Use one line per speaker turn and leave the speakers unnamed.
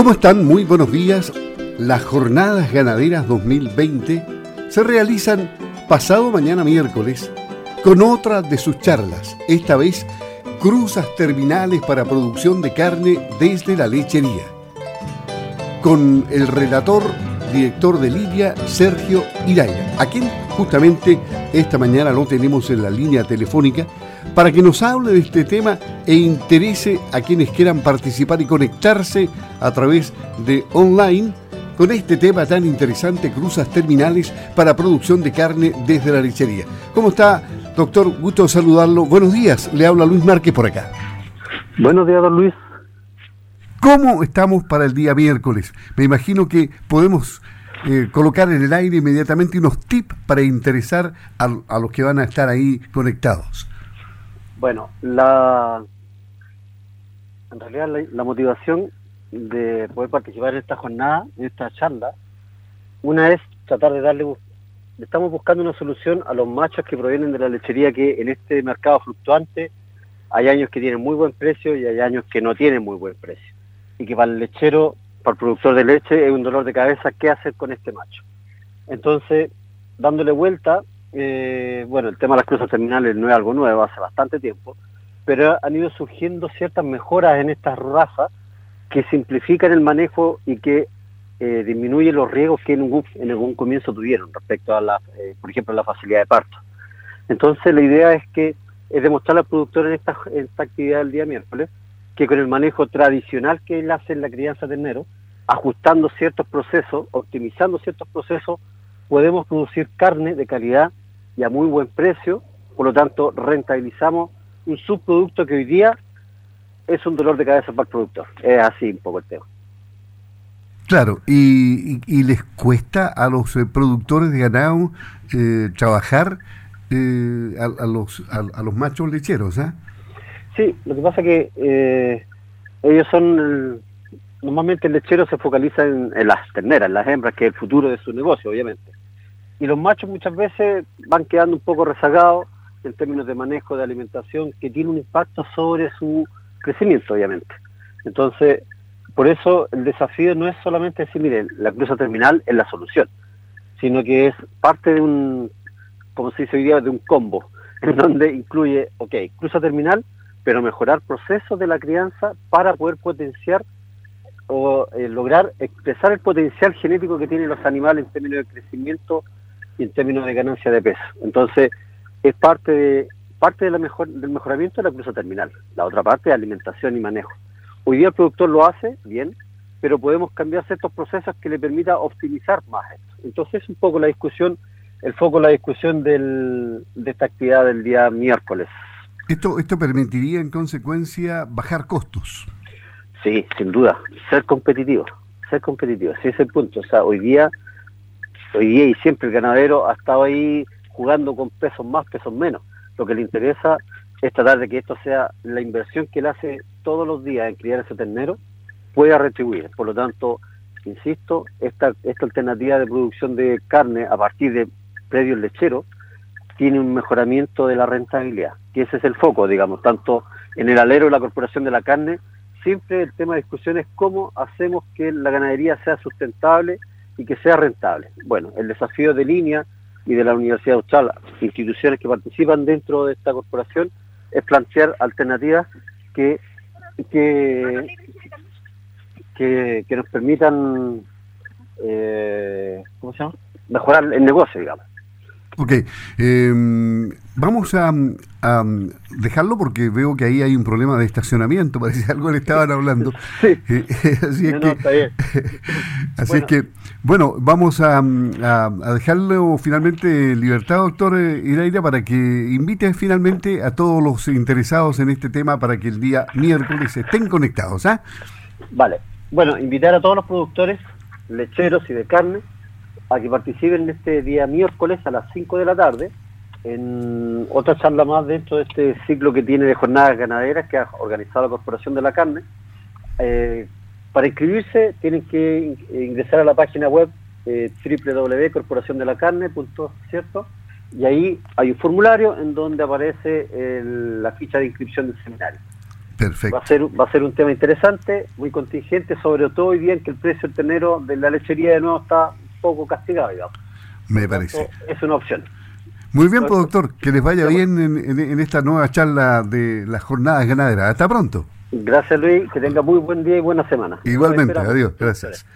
¿Cómo están? Muy buenos días. Las jornadas ganaderas 2020 se realizan pasado mañana miércoles con otra de sus charlas, esta vez cruzas terminales para producción de carne desde la lechería. Con el relator, director de Lidia, Sergio Iraya, a quien justamente esta mañana lo tenemos en la línea telefónica para que nos hable de este tema e interese a quienes quieran participar y conectarse a través de online con este tema tan interesante, cruzas terminales para producción de carne desde la lechería. ¿Cómo está, doctor? Gusto saludarlo. Buenos días, le habla Luis Márquez por acá.
Buenos días, don Luis.
¿Cómo estamos para el día miércoles? Me imagino que podemos eh, colocar en el aire inmediatamente unos tips para interesar a, a los que van a estar ahí conectados.
Bueno, la en realidad la, motivación de poder participar en esta jornada, en esta charla, una es tratar de darle, estamos buscando una solución a los machos que provienen de la lechería que en este mercado fluctuante hay años que tienen muy buen precio y hay años que no tienen muy buen precio. Y que para el lechero, para el productor de leche, es un dolor de cabeza qué hacer con este macho. Entonces, dándole vuelta, eh, bueno, el tema de las cruzas terminales no es algo nuevo, hace bastante tiempo, pero han ido surgiendo ciertas mejoras en estas razas que simplifican el manejo y que eh, disminuyen los riesgos que en, un, en algún comienzo tuvieron respecto a, la, eh, por ejemplo, la facilidad de parto. Entonces, la idea es que es demostrar al productor en esta, en esta actividad del día miércoles que con el manejo tradicional que él hace en la crianza de ternero, ajustando ciertos procesos, optimizando ciertos procesos, podemos producir carne de calidad y a muy buen precio, por lo tanto rentabilizamos un subproducto que hoy día es un dolor de cabeza para el productor. Es así un poco el tema.
Claro, y, y, les cuesta a los eh, productores de ganado eh, trabajar eh, a, los, a, los machos lecheros, ¿ah?
Sí, lo que pasa es que ellos son, normalmente el lechero se focaliza en, en, las terneras, en las hembras, que es el futuro de su negocio, obviamente y los machos muchas veces van quedando un poco rezagados en términos de manejo de alimentación que tiene un impacto sobre su crecimiento, obviamente. Entonces, por eso el desafío no es solamente decir, miren, la cruza terminal es la solución, sino que es parte de un, como se dice hoy día, de un combo, en donde incluye, ok, cruza terminal, pero mejorar procesos de la crianza para poder potenciar o eh, lograr expresar el potencial genético que tienen los animales en términos de crecimiento y en términos de ganancia de peso. Entonces, es parte de parte de la mejor, del mejoramiento de la cruza terminal. La otra parte es alimentación y manejo. Hoy día el productor lo hace bien, pero podemos cambiar ciertos procesos que le permita optimizar más esto. Entonces, es un poco la discusión, el foco de la discusión del, de esta actividad del día miércoles.
Esto, esto permitiría en consecuencia bajar costos.
Sí, sin duda, ser competitivo, ser competitivo, ese es el punto. O sea, hoy día y siempre el ganadero ha estado ahí jugando con pesos más, pesos menos. Lo que le interesa es tratar de que esto sea la inversión que él hace todos los días en criar ese ternero pueda retribuir. Por lo tanto, insisto, esta, esta alternativa de producción de carne a partir de predios lecheros tiene un mejoramiento de la rentabilidad, que ese es el foco, digamos, tanto en el alero de la Corporación de la Carne, siempre el tema de discusión es cómo hacemos que la ganadería sea sustentable y que sea rentable. Bueno, el desafío de línea y de la Universidad Austral, instituciones que participan dentro de esta corporación, es plantear alternativas que, que, que, nos permitan eh, ¿cómo se llama? mejorar el negocio, digamos.
Ok, em, vamos a, dejarlo porque veo que ahí hay un problema de estacionamiento, parece algo le estaban hablando.
Sí. Eh, así es que,
así es que, bueno, vamos a, dejarlo finalmente libertad, doctor eh, Iraira, para que invite finalmente a todos los interesados en este tema para que el día miércoles estén conectados. ¿ah?
Vale, bueno, invitar a todos los productores lecheros y de carne a que participen en este día miércoles a las 5 de la tarde en otra charla más dentro de este ciclo que tiene de jornadas ganaderas que ha organizado la Corporación de la Carne. Eh, para inscribirse tienen que ingresar a la página web eh, www.corporaciondelacarne.cierto y ahí hay un formulario en donde aparece la ficha de inscripción del seminario.
Perfecto.
Va a ser, va a ser un tema interesante, muy contingente, sobre todo hoy bien que el precio del ternero de la lechería de nuevo está poco castigado, digamos.
Me parece.
Es una opción.
Muy bien, pues, doctor. Que les vaya bien en, esta nueva charla de las jornadas ganaderas. Hasta pronto.
Gracias, Luis. Que tenga muy buen día y buena semana.
Igualmente. Adiós. Gracias.